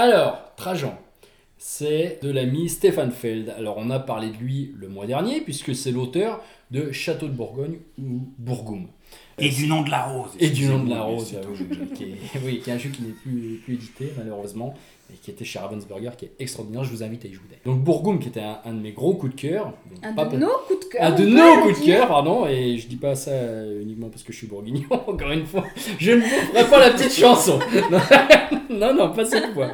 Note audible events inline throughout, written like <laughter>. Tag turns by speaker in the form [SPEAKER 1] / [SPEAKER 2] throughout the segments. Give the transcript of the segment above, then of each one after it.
[SPEAKER 1] Alors, Trajan, c'est de l'ami Stéphane Feld. Alors, on a parlé de lui le mois dernier, puisque c'est l'auteur de Château de Bourgogne ou Bourgoum.
[SPEAKER 2] Et du nom de la rose.
[SPEAKER 1] Et du nom de la rose, est, oui, qui est un jeu qui n'est plus, plus édité, malheureusement, et qui était chez Ravensburger, qui est extraordinaire. Je vous invite à y jouer. Donc, Bourgoum, qui était un, un de mes gros coups de cœur. Donc,
[SPEAKER 3] Un de nos coups de cœur.
[SPEAKER 1] un de nos coups de cœur, pardon, et je dis pas ça uniquement parce que je suis bourguignon, <laughs> encore une fois. Je ne ferai pas la petite chanson. Non, <laughs> non, non, pas cette fois.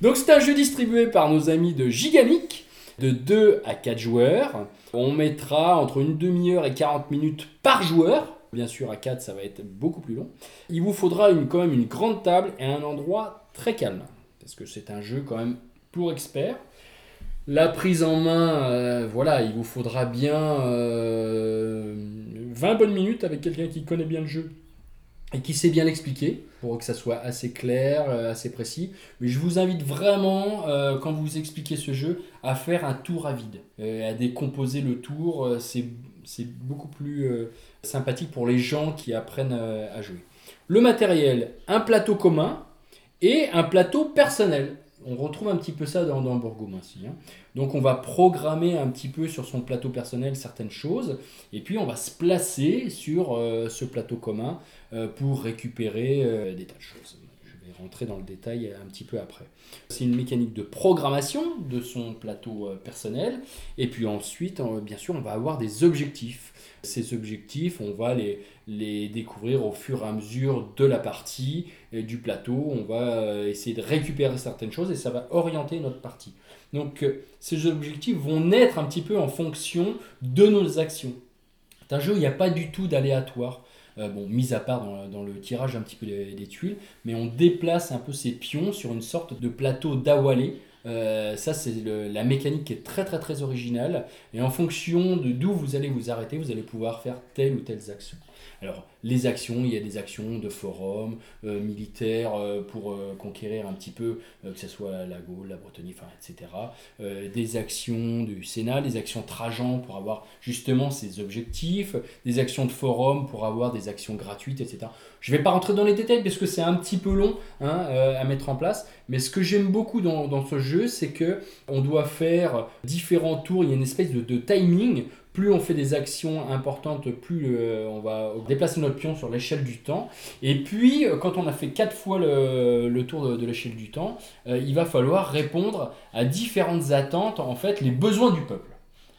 [SPEAKER 1] Donc c'est un jeu distribué par nos amis de Gigamic, de 2 à 4 joueurs. On mettra entre une demi-heure et 40 minutes par joueur. Bien sûr, à 4, ça va être beaucoup plus long. Il vous faudra une, quand même une grande table et un endroit très calme, parce que c'est un jeu quand même pour experts. La prise en main, euh, voilà, il vous faudra bien euh, 20 bonnes minutes avec quelqu'un qui connaît bien le jeu et qui sait bien l'expliquer pour que ça soit assez clair, euh, assez précis. Mais je vous invite vraiment, euh, quand vous expliquez ce jeu, à faire un tour à vide, euh, à décomposer le tour. euh, c'est beaucoup plus euh, sympathique pour les gens qui apprennent euh, à jouer. Le matériel, un plateau commun et un plateau personnel. On retrouve un petit peu ça dans, dans Bourgoum aussi. hein. Donc on va programmer un petit peu sur son plateau personnel certaines choses, et puis on va se placer sur euh, ce plateau commun euh, pour récupérer euh, des tas de choses. Vais rentrer dans le détail un petit peu après. C'est une mécanique de programmation de son plateau euh, personnel, et puis ensuite, euh, bien sûr, on va avoir des objectifs. Ces objectifs, on va les, les découvrir au fur et à mesure de la partie et du plateau. On va euh, essayer de récupérer certaines choses et ça va orienter notre partie. Donc euh, ces objectifs vont naître un petit peu en fonction de nos actions. C'est un jeu où il n'y a pas du tout d'aléatoire. Euh, bon, mis à part dans, le tirage un petit peu des, tuiles, mais on déplace un peu ces pions sur une sorte de plateau d'awalé. Euh, ça, c'est la mécanique qui est très très très originale. Et en fonction de d'où vous allez vous arrêter, vous allez pouvoir faire telle ou telle action. Alors, les actions, il y a des actions de forum, euh, militaires euh, pour euh, conquérir un petit peu, euh, que ce soit la Gaule, la Bretagne, etc. Des actions du Sénat, des actions Trajan pour avoir justement ces objectifs, des actions de forum pour avoir des actions gratuites, etc. Je ne vais pas rentrer dans les détails parce que c'est un petit peu long hein, à mettre en place, mais ce que j'aime beaucoup dans, ce jeu, c'est que on doit faire différents tours, il y a une espèce de timing. Plus on fait des actions importantes, plus euh, on va déplacer notre pion sur l'échelle du temps. Et puis, euh, quand on a fait quatre fois le, tour de, l'échelle du temps, euh, il va falloir répondre à différentes attentes, en fait, les besoins du peuple.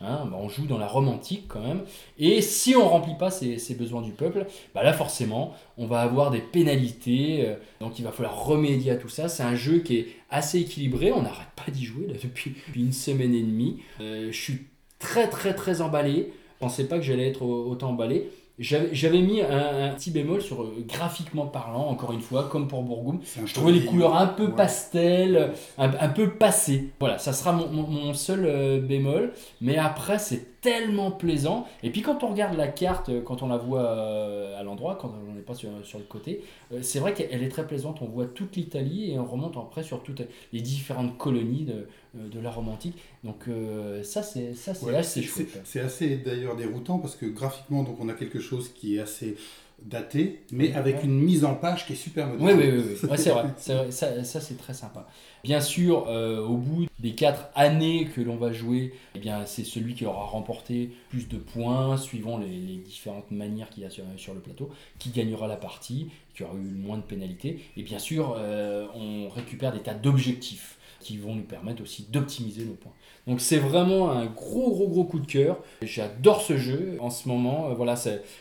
[SPEAKER 1] Hein, bah, on joue dans la romantique quand même. Et si on remplit pas ces, besoins du peuple, bah là forcément, on va avoir des pénalités. donc il va falloir remédier à tout ça. C'est un jeu qui est assez équilibré. On n'arrête pas d'y jouer depuis, une semaine et demie. Je suis très très très emballé. Je pensais pas que j'allais être au- autant emballé. J'avais mis un, un petit bémol sur euh, graphiquement parlant, encore une fois, comme pour Bourgoum. Je trouvais les couleurs un peu
[SPEAKER 2] Ouais.
[SPEAKER 1] pastel, un, un peu passées. Voilà, ça sera mon, mon- mon seul euh, bémol. Mais après, c'est tellement plaisant. Et puis quand on regarde la carte, euh, quand on la voit euh, à l'endroit, quand on n'est pas sur, sur le côté, euh, c'est vrai qu'elle est très plaisante. On voit toute l'Italie et on remonte après sur toutes les différentes colonies de, de la romantique. Donc euh, ça, c'est ça c'est
[SPEAKER 2] Ouais,
[SPEAKER 1] assez chouette.
[SPEAKER 2] C'est assez d'ailleurs déroutant parce que graphiquement, donc on a quelque chose qui est assez daté, mais avec une mise en page qui est super moderne.
[SPEAKER 1] Oui, oui, oui, oui. Ouais, <laughs> c'est vrai. Ça, ça, c'est très sympa. Bien sûr, euh, au bout des quatre années que l'on va jouer, eh bien, c'est celui qui aura remporté plus de points, suivant les, les différentes manières qu'il y a sur, sur le plateau, qui gagnera la partie, qui aura eu moins de pénalités. Et bien sûr, euh, on récupère des tas d'objectifs qui vont nous permettre aussi d'optimiser nos points. Donc c'est vraiment un gros gros gros coup de cœur. J'adore ce jeu en ce moment. Euh, Voilà,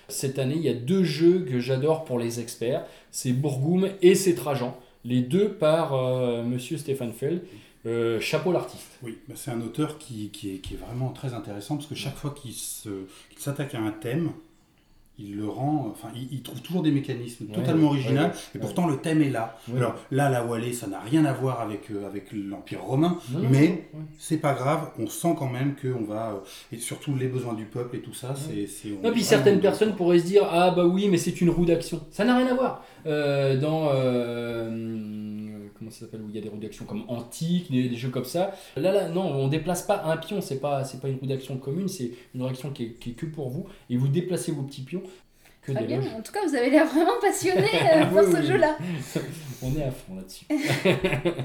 [SPEAKER 1] cette année il y a deux jeux que j'adore pour les experts. C'est Bourgoum et c'est Trajan. Les deux par euh, Monsieur Stéphane Feld. Euh, chapeau l'artiste.
[SPEAKER 2] Oui, bah, c'est un auteur qui, est, vraiment très intéressant parce que chaque fois qu'il s'attaque à un thème, il le rend, enfin, il, il trouve toujours des mécanismes
[SPEAKER 1] Ouais,
[SPEAKER 2] totalement originaux
[SPEAKER 1] ouais,
[SPEAKER 2] et pourtant le thème est là. Alors là, la Wallée, ça n'a rien à voir avec, euh, avec l'Empire romain,
[SPEAKER 1] Non,
[SPEAKER 2] mais c'est pas grave, on sent quand même qu'on va, euh, et surtout les besoins du peuple et tout ça, c'est. est
[SPEAKER 1] puis certaines personnes pourraient se dire Ah, bah oui, mais c'est une roue d'action. Ça n'a rien à voir. Euh, dans. Comment ça s'appelle Où il y a des roues d'action comme Antique, des, des jeux comme ça. Là, là, non, on déplace pas un pion. C'est pas, c'est pas une roue d'action commune. C'est une roue d'action qui est, qui est que pour vous. Et vous déplacez vos petits pions. Que
[SPEAKER 3] Très bien.
[SPEAKER 1] d'éloges.
[SPEAKER 3] En tout cas, vous avez l'air vraiment passionné <laughs> euh, pour
[SPEAKER 1] Oui,
[SPEAKER 3] ce
[SPEAKER 1] oui.
[SPEAKER 3] jeu-là. <laughs>
[SPEAKER 1] On est à fond là-dessus. <laughs>